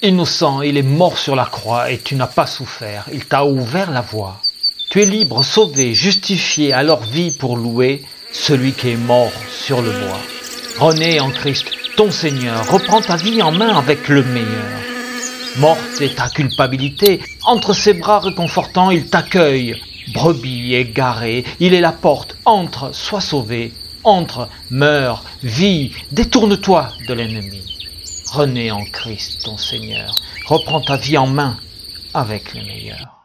Innocent, il est mort sur la croix et tu n'as pas souffert. Il t'a ouvert la voie. Tu es libre, sauvé, justifié, alors vis pour louer celui qui est mort sur le bois. René en Christ, ton Seigneur, reprends ta vie en main avec le meilleur. Morte est ta culpabilité, entre ses bras réconfortants il t'accueille. Brebis égarée, il est la porte, entre, sois sauvé, entre, meurs, vis, détourne-toi de l'ennemi. René en Christ ton Seigneur, reprends ta vie en main avec le meilleur.